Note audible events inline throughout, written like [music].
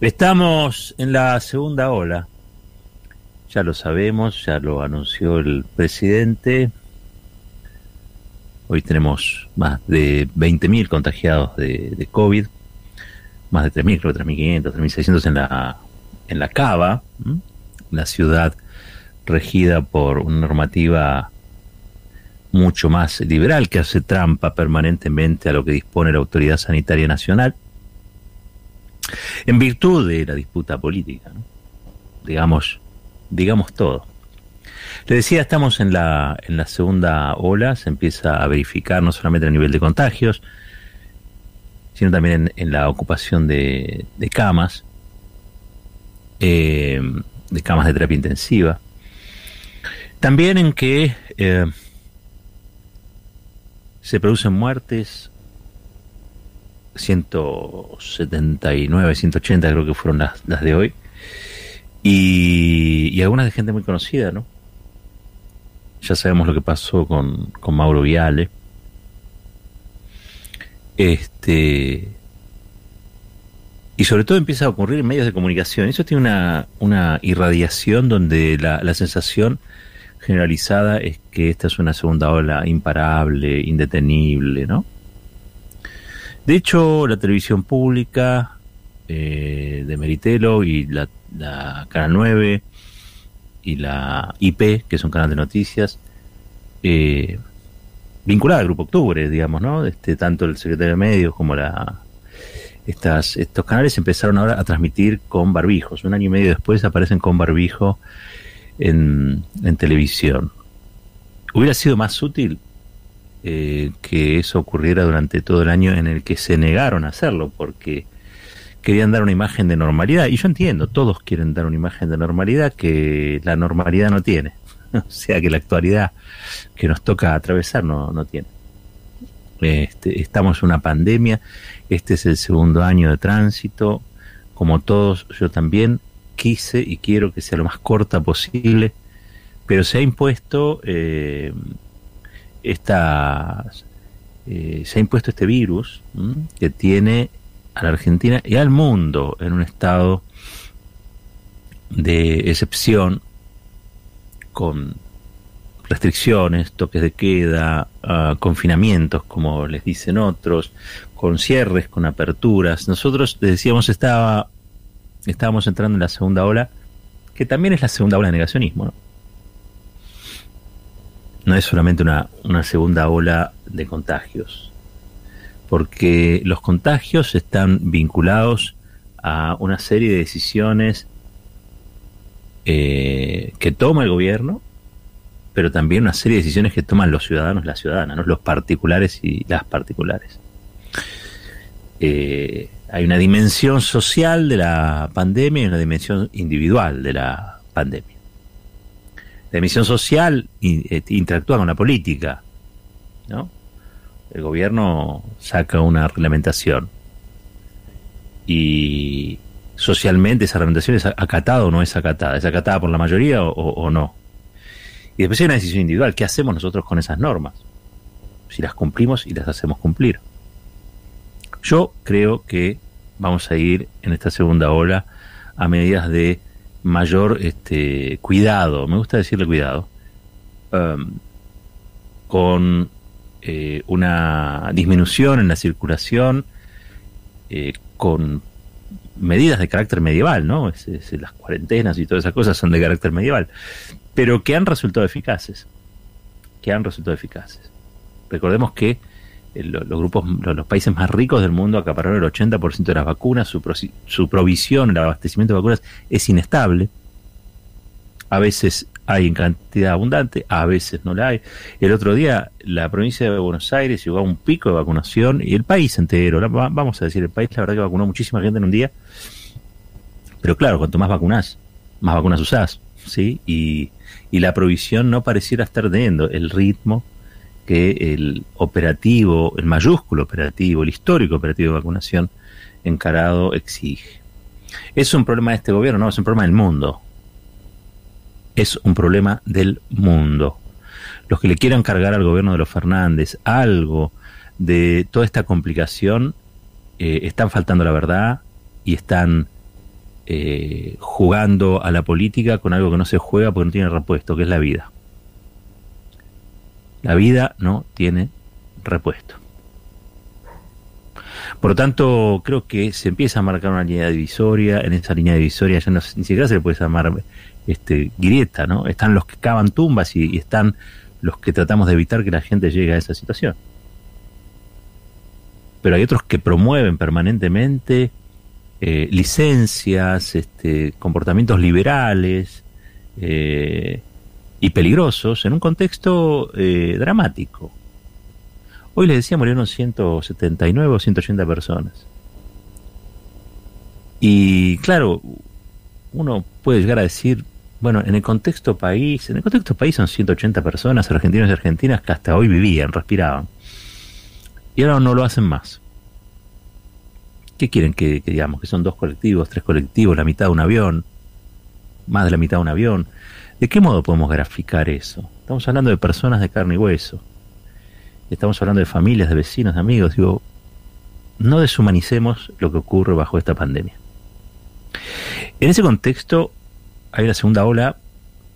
Estamos en la segunda ola. Ya lo sabemos, ya lo anunció el presidente. Hoy tenemos más de 20.000 contagiados de, COVID, más de 3.000, creo 3.500, 3.600 en la, en la Cava, la ciudad regida por una normativa mucho más liberal que hace trampa permanentemente a lo que dispone la Autoridad Sanitaria Nacional en virtud de la disputa política, digamos, digamos todo. Le decía, estamos en la, en la segunda ola, se empieza a verificar no solamente el nivel de contagios, sino también en, la ocupación de, camas, eh, de camas de terapia intensiva. También en que eh, se producen muertes 179, 180 creo que fueron las, las de hoy. Y, algunas de gente muy conocida, ¿no? Ya sabemos lo que pasó con, con Mauro Viale. Este. Y sobre todo empieza a ocurrir en medios de comunicación. Eso tiene una, una irradiación donde la, la sensación generalizada es que esta es una segunda ola imparable, indetenible, ¿no? De hecho, la televisión pública eh, de Meritelo y la, Canal 9 y la IP, que es un canal de noticias, eh, vinculada al Grupo Octubre, digamos, ¿no? Este, tanto el secretario de Medios como la estas, estos canales empezaron ahora a transmitir con barbijos. Un año y medio después aparecen con barbijo en, en televisión. Hubiera sido más útil eh, que eso ocurriera durante todo el año en el que se negaron a hacerlo, porque querían dar una imagen de normalidad. Y yo entiendo, todos quieren dar una imagen de normalidad que la normalidad no tiene. [laughs] o sea que la actualidad que nos toca atravesar no, no tiene. Este, estamos en una pandemia, este es el segundo año de tránsito, como todos yo también quise y quiero que sea lo más corta posible, pero se ha impuesto eh, esta, eh, se ha impuesto este virus que tiene a la Argentina y al mundo en un estado de excepción con restricciones, toques de queda, ah, confinamientos, como les dicen otros, con cierres, con aperturas. Nosotros decíamos estaba estábamos entrando en la segunda ola, que también es la segunda ola de negacionismo, ¿no? No es solamente una, segunda ola de contagios, porque los contagios están vinculados a una serie de decisiones eh, que toma el gobierno, pero también una serie de decisiones que toman los ciudadanos, las ciudadanas, los particulares y las particulares. Eh, hay una dimensión social de la pandemia y una dimensión individual de la pandemia la emisión social eh, interactúa con la política, ¿no? El gobierno saca una reglamentación y socialmente esa reglamentación es acatada o no es acatada, es acatada por la mayoría o, no. Y después hay una decisión individual, ¿qué hacemos nosotros con esas normas? Si las cumplimos y las hacemos cumplir. Yo creo que vamos a ir en esta segunda ola a medidas de mayor este, cuidado, me gusta decirle cuidado, um, con eh, una disminución en la circulación, eh, con medidas de carácter medieval, ¿no? las cuarentenas y todas esas cosas son de carácter medieval, pero que han resultado eficaces, que han resultado eficaces. Recordemos que los grupos, los, países más ricos del mundo acapararon el 80% de las vacunas, su, su provisión, el abastecimiento de vacunas es inestable. A veces hay en cantidad abundante, a veces no la hay. El otro día la provincia de Buenos Aires llegó a un pico de vacunación y el país entero, vamos a decir, el país la verdad que vacunó muchísima gente en un día. Pero claro, cuanto más vacunas, más vacunas usás, ¿sí? Y, y la provisión no pareciera estar teniendo el ritmo que el operativo, el mayúsculo operativo, el histórico operativo de vacunación encarado exige. ¿Es un problema de este gobierno? No, es un problema del mundo. Es un problema del mundo. Los que le quieran cargar al gobierno de los Fernández algo de toda esta complicación eh, están faltando la verdad y están eh, jugando a la política con algo que no se juega porque no tiene repuesto, que es la vida. La vida no tiene repuesto. Por lo tanto, creo que se empieza a marcar una línea divisoria. En esa línea divisoria ya no, ni siquiera se le puede llamar este, grieta, ¿no? Están los que cavan tumbas y, están los que tratamos de evitar que la gente llegue a esa situación. Pero hay otros que promueven permanentemente eh, licencias, este, comportamientos liberales eh, y peligrosos en un contexto eh, dramático. Hoy les decía murieron 179 o 180 personas. Y claro, uno puede llegar a decir, bueno, en el contexto país, en el contexto país son 180 personas, argentinos y argentinas, que hasta hoy vivían, respiraban. Y ahora no lo hacen más. ¿Qué quieren que, digamos? Que son dos colectivos, tres colectivos, la mitad de un avión, más de la mitad de un avión. ¿De qué modo podemos graficar eso? Estamos hablando de personas de carne y hueso. Estamos hablando de familias, de vecinos, de amigos. Digo, no deshumanicemos lo que ocurre bajo esta pandemia. En ese contexto, hay una segunda ola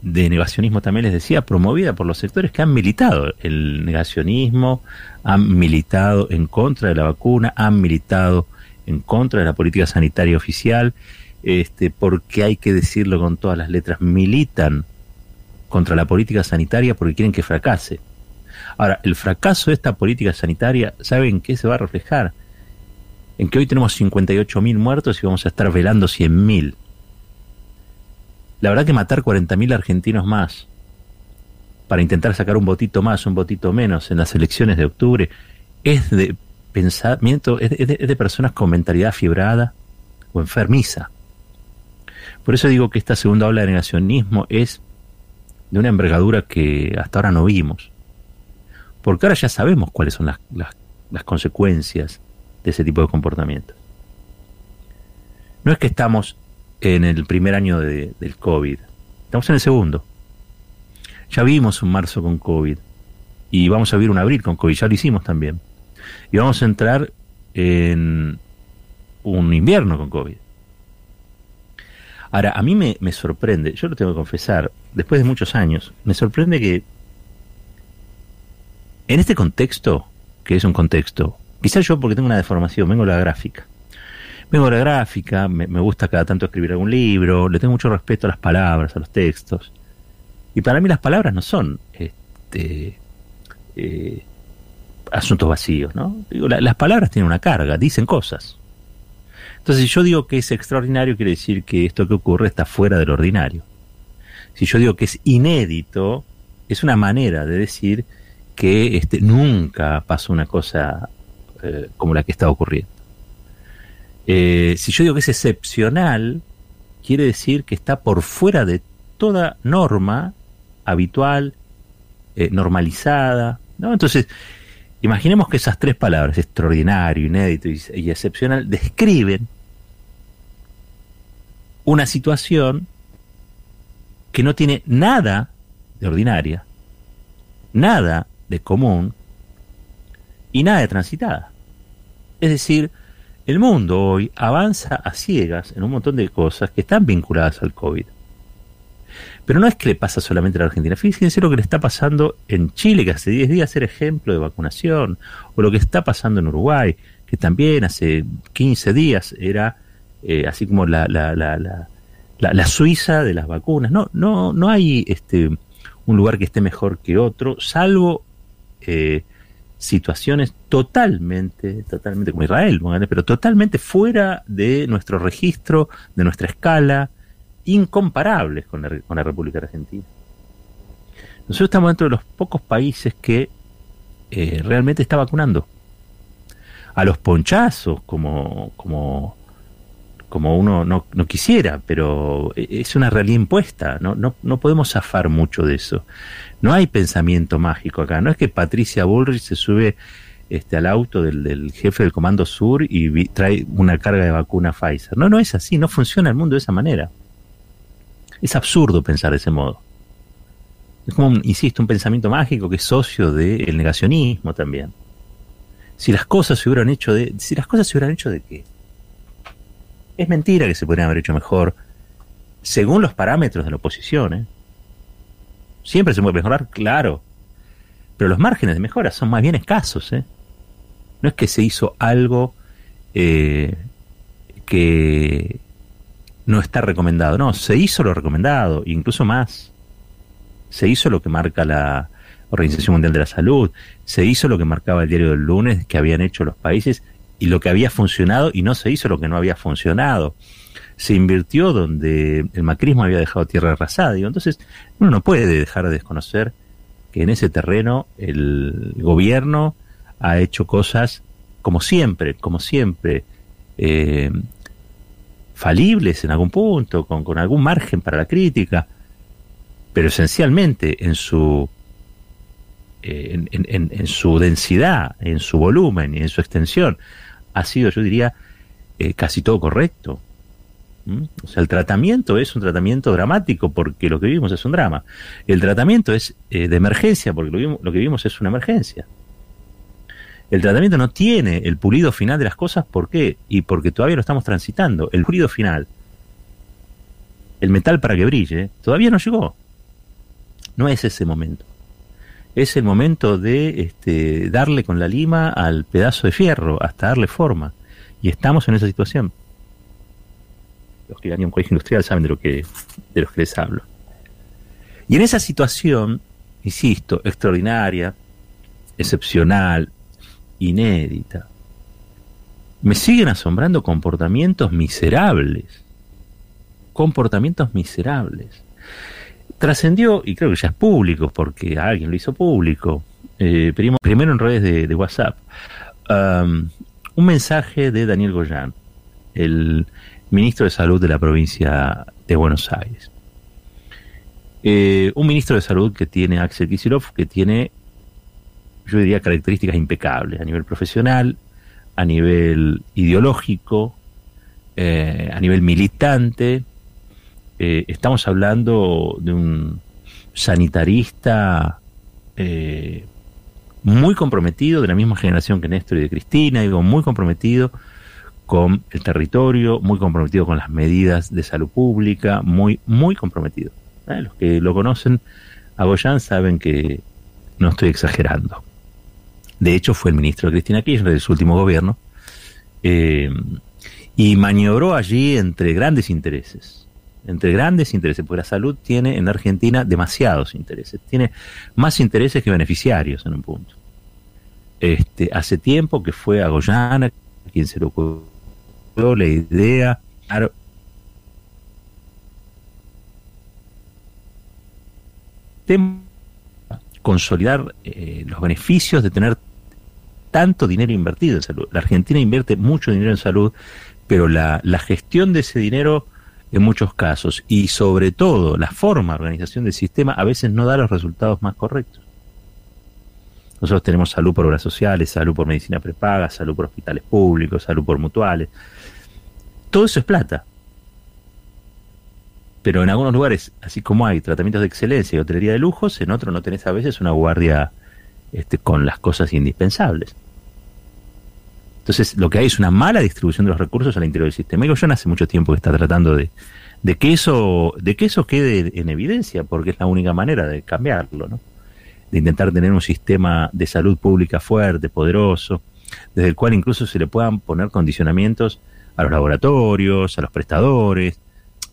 de negacionismo también les decía, promovida por los sectores que han militado el negacionismo, han militado en contra de la vacuna, han militado en contra de la política sanitaria oficial, este, porque hay que decirlo con todas las letras, militan contra la política sanitaria porque quieren que fracase. Ahora, el fracaso de esta política sanitaria, ¿saben qué se va a reflejar? En que hoy tenemos 58.000 muertos y vamos a estar velando 100.000. La verdad que matar 40.000 argentinos más para intentar sacar un votito más, un votito menos en las elecciones de octubre, es de pensamiento, es de, personas con mentalidad fibrada o enfermiza. Por eso digo que esta segunda ola de negacionismo es de una envergadura que hasta ahora no vimos. Porque ahora ya sabemos cuáles son las, las consecuencias de ese tipo de comportamiento. No es que estamos en el primer año de, del COVID. Estamos en el segundo. Ya vimos un marzo con COVID y vamos a vivir un abril con COVID, ya lo hicimos también. Y vamos a entrar en un invierno con COVID. Ahora, a mí me, me sorprende, yo lo tengo que confesar, después de muchos años, me sorprende que en este contexto, que es un contexto, quizás yo porque tengo una deformación, vengo de la gráfica, Vengo de la gráfica, me, gusta cada tanto escribir algún libro, le tengo mucho respeto a las palabras, a los textos. Y para mí las palabras no son este, eh, asuntos vacíos, ¿no? las palabras tienen una carga, dicen cosas. Entonces, si yo digo que es extraordinario, quiere decir que esto que ocurre está fuera del ordinario. Si yo digo que es inédito, es una manera de decir que este, nunca pasó una cosa eh, como la que está ocurriendo. Eh, si yo digo que es excepcional, quiere decir que está por fuera de toda norma habitual, eh, normalizada. ¿no? Entonces, imaginemos que esas tres palabras, extraordinario, inédito y, excepcional, describen una situación que no tiene nada de ordinaria, nada de común y nada de transitada. Es decir, el mundo hoy avanza a ciegas en un montón de cosas que están vinculadas al COVID. Pero no es que le pasa solamente a la Argentina. Fíjense lo que le está pasando en Chile, que hace 10 días era ejemplo de vacunación, o lo que está pasando en Uruguay, que también hace 15 días era eh, así como la, la, la, la, Suiza de las vacunas. No, no, no hay este, un lugar que esté mejor que otro, salvo eh, situaciones totalmente, totalmente como Israel, pero totalmente fuera de nuestro registro, de nuestra escala, incomparables con la, con la República Argentina. Nosotros estamos dentro de los pocos países que eh, realmente está vacunando. A los ponchazos, como, como, como uno no, quisiera, pero es una realidad impuesta, no, no, no podemos zafar mucho de eso. No hay pensamiento mágico acá. No es que Patricia Bullrich se sube este, al auto del, jefe del Comando Sur y trae una carga de vacuna Pfizer. No, no es así. No funciona el mundo de esa manera. Es absurdo pensar de ese modo. Es como, insisto, un pensamiento mágico que es socio del negacionismo también. Si las cosas se hubieran hecho de... Si las cosas se hubieran hecho de qué? Es mentira que se podrían haber hecho mejor según los parámetros de la oposición. ¿eh? Siempre se puede mejorar, claro. Pero los márgenes de mejora son más bien escasos. ¿eh? No es que se hizo algo eh, que no está recomendado. No, se hizo lo recomendado, incluso más. Se hizo lo que marca la Organización Mundial de la Salud, se hizo lo que marcaba el diario del lunes que habían hecho los países y lo que había funcionado y no se hizo lo que no había funcionado. Se invirtió donde el macrismo había dejado tierra arrasada. Entonces, uno no puede dejar de desconocer que en ese terreno el gobierno ha hecho cosas como siempre, como siempre, eh, falibles en algún punto, con, con algún margen para la crítica, pero esencialmente en su en, en, en, su densidad, en su volumen y en su extensión, ha sido, yo diría, eh, casi todo correcto. ¿Mm? O sea, el tratamiento es un tratamiento dramático porque lo que vivimos es un drama. El tratamiento es eh, de emergencia porque lo, que vivimos es una emergencia. El tratamiento no tiene el pulido final de las cosas, ¿por qué? Y porque todavía lo estamos transitando. El pulido final, el metal para que brille, todavía no llegó. No es ese momento. Es el momento de este, darle con la lima al pedazo de fierro, hasta darle forma. Y estamos en esa situación. Los que han un colegio industrial saben de lo que, de los que les hablo. Y en esa situación, insisto, extraordinaria, excepcional, inédita. Me siguen asombrando comportamientos miserables. Comportamientos miserables. Trascendió, y creo que ya es público, porque alguien lo hizo público, eh, primero, en redes de, WhatsApp, um, un mensaje de Daniel Goyán, el ministro de Salud de la provincia de Buenos Aires. Eh, un ministro de Salud que tiene, Axel Kicillof, que tiene yo diría, características impecables a nivel profesional, a nivel ideológico, eh, a nivel militante. Eh, estamos hablando de un sanitarista eh, muy comprometido, de la misma generación que Néstor y de Cristina, digo, muy comprometido con el territorio, muy comprometido con las medidas de salud pública, muy, muy comprometido. Los que lo conocen a Goyan saben que no estoy exagerando. De hecho, fue el ministro de Cristina Kirchner de su último gobierno. Eh, y maniobró allí entre grandes intereses. Entre grandes intereses, porque la salud tiene en Argentina demasiados intereses. Tiene más intereses que beneficiarios en un punto. Este, hace tiempo que fue a Goyana quien se le ocurrió la idea. consolidar eh, los beneficios de tener tanto dinero invertido en salud. La Argentina invierte mucho dinero en salud, pero la, gestión de ese dinero en muchos casos y sobre todo la forma de organización del sistema a veces no da los resultados más correctos. Nosotros tenemos salud por obras sociales, salud por medicina prepaga, salud por hospitales públicos, salud por mutuales. Todo eso es plata. Pero en algunos lugares, así como hay tratamientos de excelencia y hotelería de lujos, en otros no tenés a veces una guardia este, con las cosas indispensables. Entonces, lo que hay es una mala distribución de los recursos al interior del sistema. Y no hace mucho tiempo que está tratando de, de, que eso, de que eso quede en evidencia, porque es la única manera de cambiarlo. De intentar tener un sistema de salud pública fuerte, poderoso, desde el cual incluso se le puedan poner condicionamientos a los laboratorios, a los prestadores,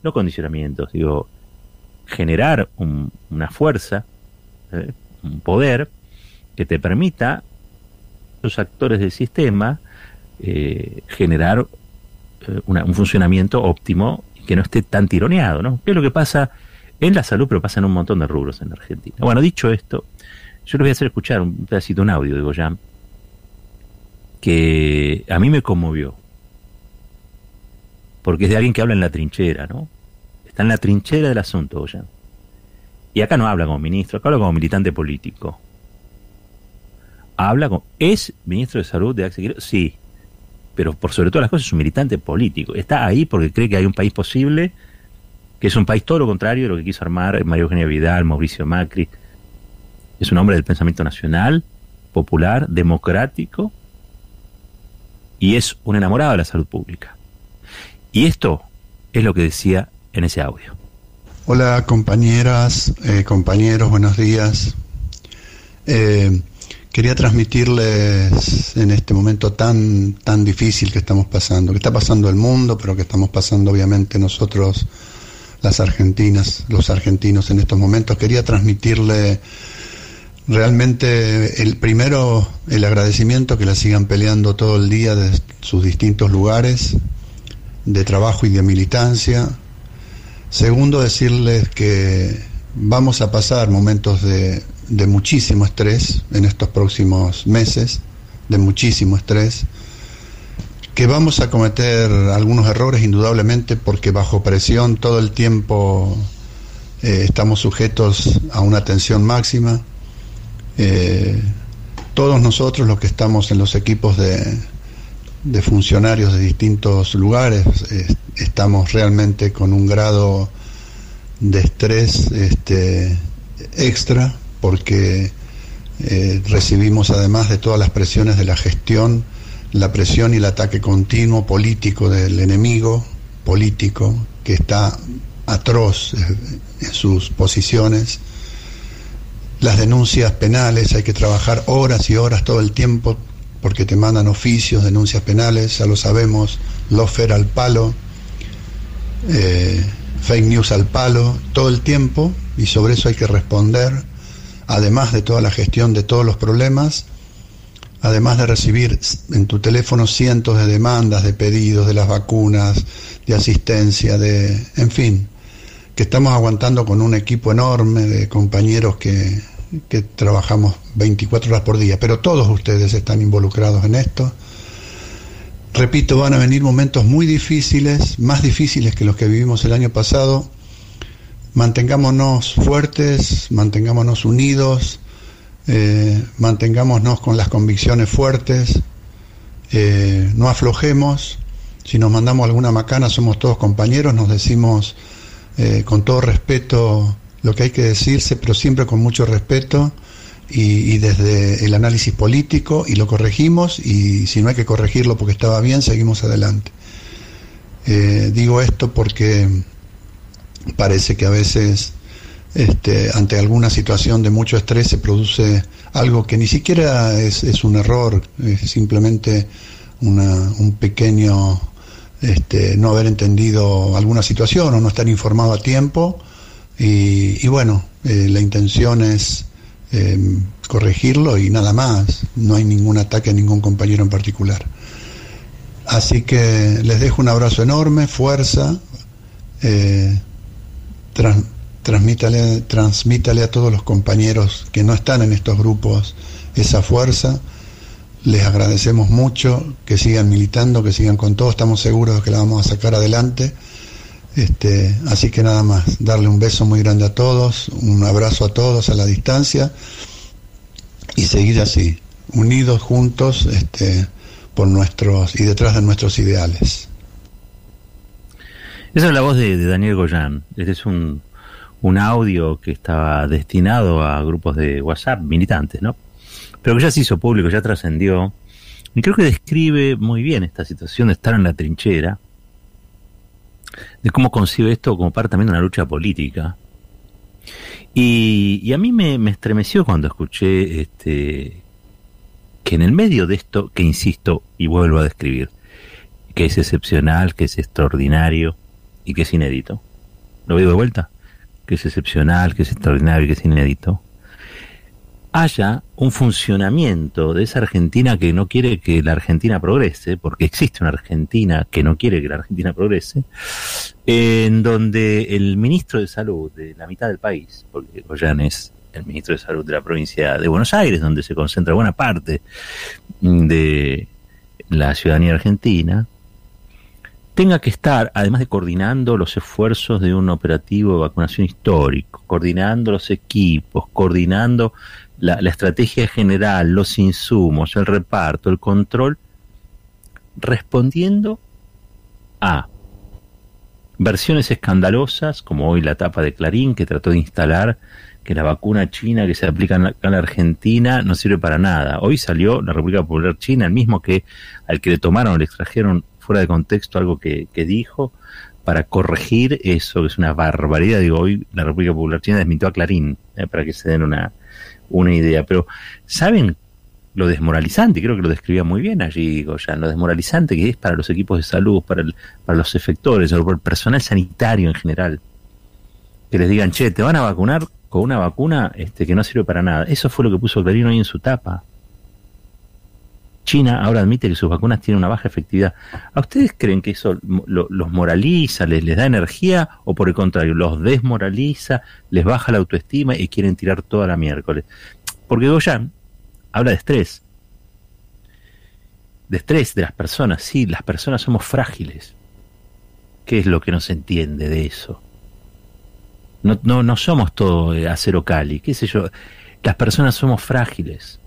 no condicionamientos, digo, generar una fuerza, ¿eh? un poder que te permita los actores del sistema eh, generar eh, un funcionamiento óptimo y que no esté tan tironeado, ¿no? ¿Qué es lo que pasa en la salud, pero pasa en un montón de rubros en Argentina? Bueno, dicho esto, yo les voy a hacer escuchar un pedacito, un audio de Goyam, que a mí me conmovió, porque es de alguien que habla en la trinchera, ¿no? Está en la trinchera del asunto, Goyam. Y acá no habla como ministro, acá habla como militante político. Habla como... ¿Es ministro de salud de Axel Sí, pero por sobre todas las cosas es un militante político. Está ahí porque cree que hay un país posible, que es un país todo lo contrario de lo que quiso armar María Eugenia Vidal, Mauricio Macri. Es un hombre del pensamiento nacional, popular, democrático, y es un enamorado de la salud pública. Y esto es lo que decía en ese audio. Hola compañeras, eh, compañeros, buenos días. Eh, quería transmitirles en este momento tan, tan difícil que estamos pasando, que está pasando el mundo, pero que estamos pasando obviamente nosotros, las argentinas, los argentinos en estos momentos. Quería transmitirle realmente el primero, el agradecimiento que la sigan peleando todo el día de sus distintos lugares de trabajo y de militancia. Segundo, decirles que vamos a pasar momentos de, de muchísimo estrés en estos próximos meses, de muchísimo estrés, que vamos a cometer algunos errores indudablemente porque bajo presión todo el tiempo eh, estamos sujetos a una tensión máxima. Eh, todos nosotros los que estamos en los equipos de, de funcionarios de distintos lugares estamos realmente con un grado de estrés este, extra porque eh, recibimos además de todas las presiones de la gestión, la presión y el ataque continuo político del enemigo político que está atroz en sus posiciones, las denuncias penales, hay que trabajar horas y horas todo el tiempo porque te mandan oficios, denuncias penales, ya lo sabemos, lofer al palo, eh, fake news al palo, todo el tiempo, y sobre eso hay que responder además de toda la gestión de todos los problemas, además de recibir en tu teléfono cientos de demandas, de pedidos, de las vacunas, de asistencia, de, en fin, que estamos aguantando con un equipo enorme de compañeros que, trabajamos 24 horas por día, pero todos ustedes están involucrados en esto. Repito, van a venir momentos muy difíciles, más difíciles que los que vivimos el año pasado, mantengámonos fuertes, mantengámonos unidos, eh, mantengámonos con las convicciones fuertes, eh, no aflojemos, si nos mandamos alguna macana somos todos compañeros, nos decimos eh, con todo respeto lo que hay que decirse, pero siempre con mucho respeto y, y, desde el análisis político y lo corregimos y si no hay que corregirlo porque estaba bien, seguimos adelante. digo esto porque parece que a veces este, ante alguna situación de mucho estrés se produce algo que ni siquiera es, un error, es simplemente una, un pequeño este, no haber entendido alguna situación o no estar informado a tiempo. Y, y bueno, eh, la intención es eh, corregirlo y nada más. No hay ningún ataque a ningún compañero en particular. Así que les dejo un abrazo enorme, fuerza. Eh, transmítale, transmítale a todos los compañeros que no están en estos grupos esa fuerza. Les agradecemos mucho que sigan militando, que sigan con todo. Estamos seguros de que la vamos a sacar adelante. Este, así que nada más, darle un beso muy grande a todos, un abrazo a todos a la distancia y seguir así, unidos juntos este, por nuestros y detrás de nuestros ideales. Esa es la voz de, Daniel Goyan. Este es un, un, audio que estaba destinado a grupos de WhatsApp militantes, ¿no? Pero que ya se hizo público, ya trascendió. Y creo que describe muy bien esta situación de estar en la trinchera, de cómo concibe esto como parte también de una lucha política. Y, y a mí me, me, estremeció cuando escuché este, que en el medio de esto, que insisto y vuelvo a describir, que es excepcional, que es extraordinario, y que es inédito. Lo digo de vuelta, que es excepcional, que es extraordinario que es inédito. Haya un funcionamiento de esa Argentina que no quiere que la Argentina progrese, porque existe una Argentina que no quiere que la Argentina progrese, en donde el ministro de Salud de la mitad del país, porque Goyan es el ministro de Salud de la provincia de Buenos Aires, donde se concentra buena parte de la ciudadanía argentina, tenga que estar, además de coordinando los esfuerzos de un operativo de vacunación histórico, coordinando los equipos, coordinando la, estrategia general, los insumos, el reparto, el control, respondiendo a versiones escandalosas, como hoy la etapa de Clarín, que trató de instalar que la vacuna china que se aplica en la, en la Argentina no sirve para nada. Hoy salió la República Popular China, el mismo que al que le tomaron, le extrajeron fuera de contexto algo que, dijo para corregir eso, que es una barbaridad. Digo, hoy la República Popular China desmintió a Clarín, eh, para que se den una, una idea. Pero, ¿saben lo desmoralizante? Creo que lo describía muy bien allí ya lo desmoralizante que es para los equipos de salud, para, para los efectores, para el personal sanitario en general. Que les digan, che, te van a vacunar con una vacuna este, que no sirve para nada. Eso fue lo que puso Clarín hoy en su tapa. China ahora admite que sus vacunas tienen una baja efectividad. ¿A ustedes creen que eso los moraliza, les, da energía o por el contrario, los desmoraliza, les baja la autoestima y quieren tirar toda la miércoles? Porque Goyan habla de estrés. De estrés de las personas. Sí, las personas somos frágiles. ¿Qué es lo que no se entiende de eso? No, no, no somos todo eh, acero cali, qué sé yo. Las personas somos frágiles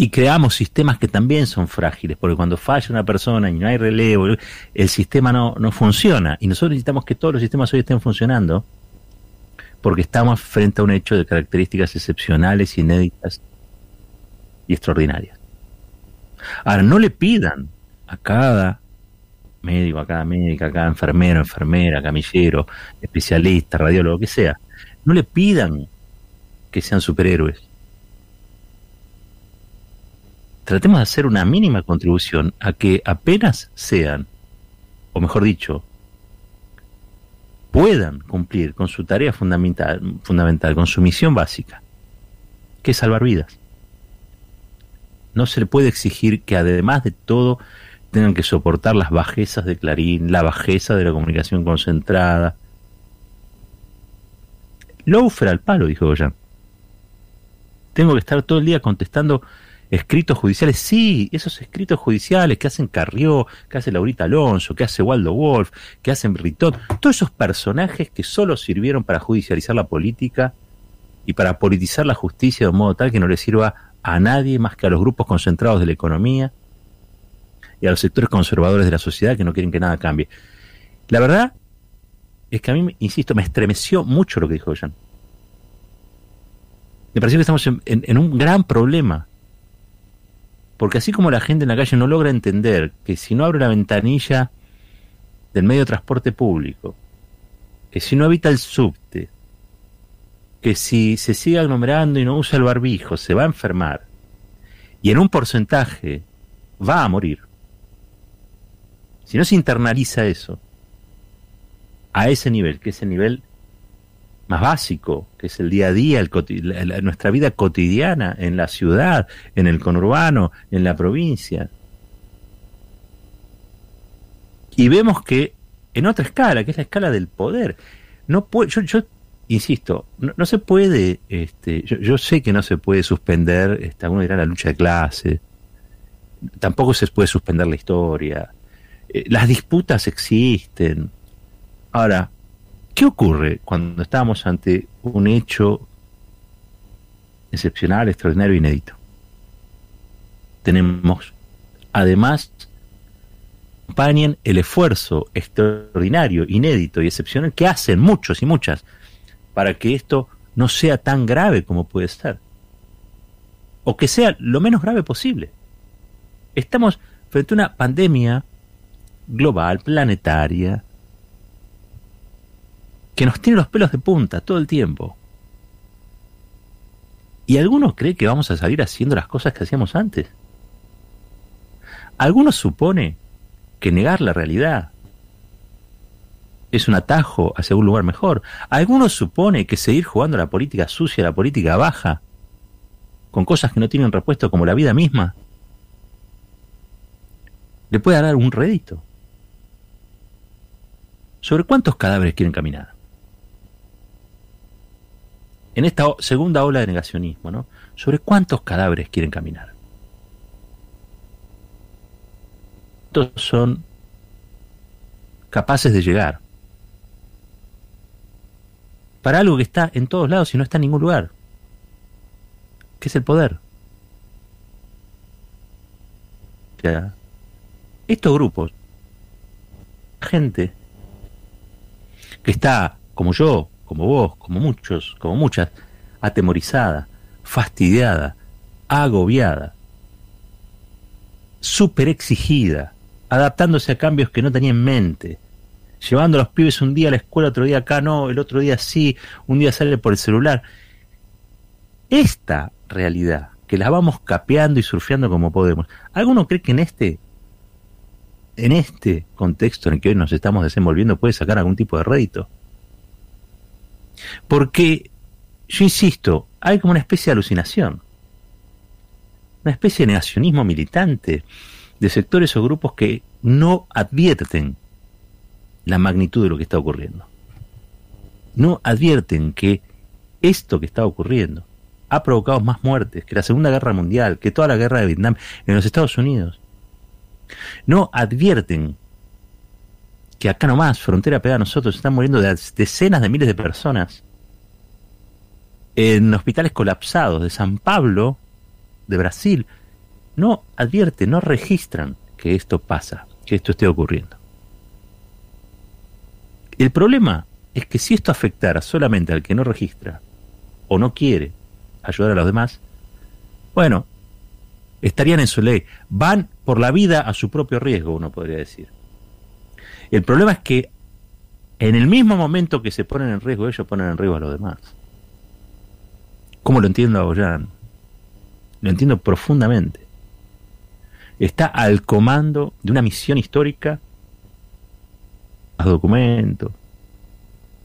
y creamos sistemas que también son frágiles, porque cuando falla una persona y no hay relevo, el sistema no, no funciona. Y nosotros necesitamos que todos los sistemas hoy estén funcionando, porque estamos frente a un hecho de características excepcionales, inéditas y extraordinarias. Ahora, no le pidan a cada médico, a cada médica, a cada enfermero, enfermera, camillero, especialista, radiólogo, lo que sea, no le pidan que sean superhéroes tratemos de hacer una mínima contribución a que apenas sean, o mejor dicho, puedan cumplir con su tarea fundamental, con su misión básica, que es salvar vidas. No se le puede exigir que además de todo tengan que soportar las bajezas de Clarín, la bajeza de la comunicación concentrada. Loafer al palo, dijo Goyan. Tengo que estar todo el día contestando escritos judiciales, sí, esos escritos judiciales que hacen Carrió, que hace Laurita Alonso, que hace Waldo Wolf, que hacen Britton, todos esos personajes que solo sirvieron para judicializar la política y para politizar la justicia de un modo tal que no le sirva a nadie más que a los grupos concentrados de la economía y a los sectores conservadores de la sociedad que no quieren que nada cambie. La verdad es que a mí, insisto, me estremeció mucho lo que dijo Jean. Me pareció que estamos en un gran problema porque así como la gente en la calle no logra entender que si no abre la ventanilla del medio de transporte público, que si no evita el subte, que si se sigue aglomerando y no usa el barbijo, se va a enfermar, y en un porcentaje va a morir. Si no se internaliza eso, a ese nivel, que es el nivel más básico, que es el día a día, el, nuestra vida cotidiana en la ciudad, en el conurbano, en la provincia. Y vemos que en otra escala, que es la escala del poder, no yo, insisto, no, se puede, este, yo, sé que no se puede suspender, este, alguno dirá la lucha de clase, tampoco se puede suspender la historia, eh, las disputas existen. Ahora, ¿Qué ocurre cuando estamos ante un hecho excepcional, extraordinario, inédito? Tenemos, además, acompañen el esfuerzo extraordinario, inédito y excepcional que hacen muchos y muchas para que esto no sea tan grave como puede ser. O que sea lo menos grave posible. Estamos frente a una pandemia global, planetaria, que nos tiene los pelos de punta todo el tiempo. Y algunos creen que vamos a salir haciendo las cosas que hacíamos antes. Algunos supone que negar la realidad es un atajo hacia un lugar mejor. Algunos supone que seguir jugando la política sucia, la política baja, con cosas que no tienen repuesto como la vida misma, le puede dar un rédito. ¿Sobre cuántos cadáveres quieren caminar? En esta segunda ola de negacionismo, ¿no? Sobre cuántos cadáveres quieren caminar. ¿Cuántos son capaces de llegar? Para algo que está en todos lados y no está en ningún lugar. ¿Qué es el poder? estos grupos, gente que está, como yo, como vos, como muchos, como muchas, atemorizada, fastidiada, agobiada, súper exigida, adaptándose a cambios que no tenía en mente, llevando a los pibes un día a la escuela, otro día acá no, el otro día sí, un día sale por el celular. Esta realidad, que la vamos capeando y surfeando como podemos, ¿alguno cree que en este, en este contexto en el que hoy nos estamos desenvolviendo puede sacar algún tipo de rédito? Porque, yo insisto, hay como una especie de alucinación, una especie de negacionismo militante de sectores o grupos que no advierten la magnitud de lo que está ocurriendo. No advierten que esto que está ocurriendo ha provocado más muertes que la Segunda Guerra Mundial, que toda la guerra de Vietnam en los Estados Unidos. No advierten que acá nomás, frontera pegada a nosotros, están muriendo decenas de miles de personas en hospitales colapsados de San Pablo, de Brasil. No advierten, no registran que esto pasa, que esto esté ocurriendo. El problema es que si esto afectara solamente al que no registra o no quiere ayudar a los demás, bueno, estarían en su ley. Van por la vida a su propio riesgo, uno podría decir. El problema es que en el mismo momento que se ponen en riesgo, ellos ponen en riesgo a los demás. ¿Cómo lo entiendo a Boyan? Lo entiendo profundamente. Está al comando de una misión histórica, los documentos,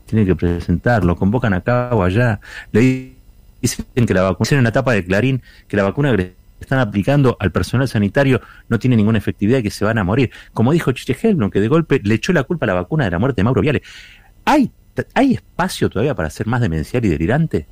tiene que presentarlo, convocan acá o allá, le dicen que la vacuna, en la etapa de Clarín, que la vacuna que están aplicando al personal sanitario no tiene ninguna efectividad y que se van a morir. Como dijo Chiche Helblum, que de golpe le echó la culpa a la vacuna de la muerte de Mauro Viale. ¿Hay, ¿Hay espacio todavía para ser más demencial y delirante?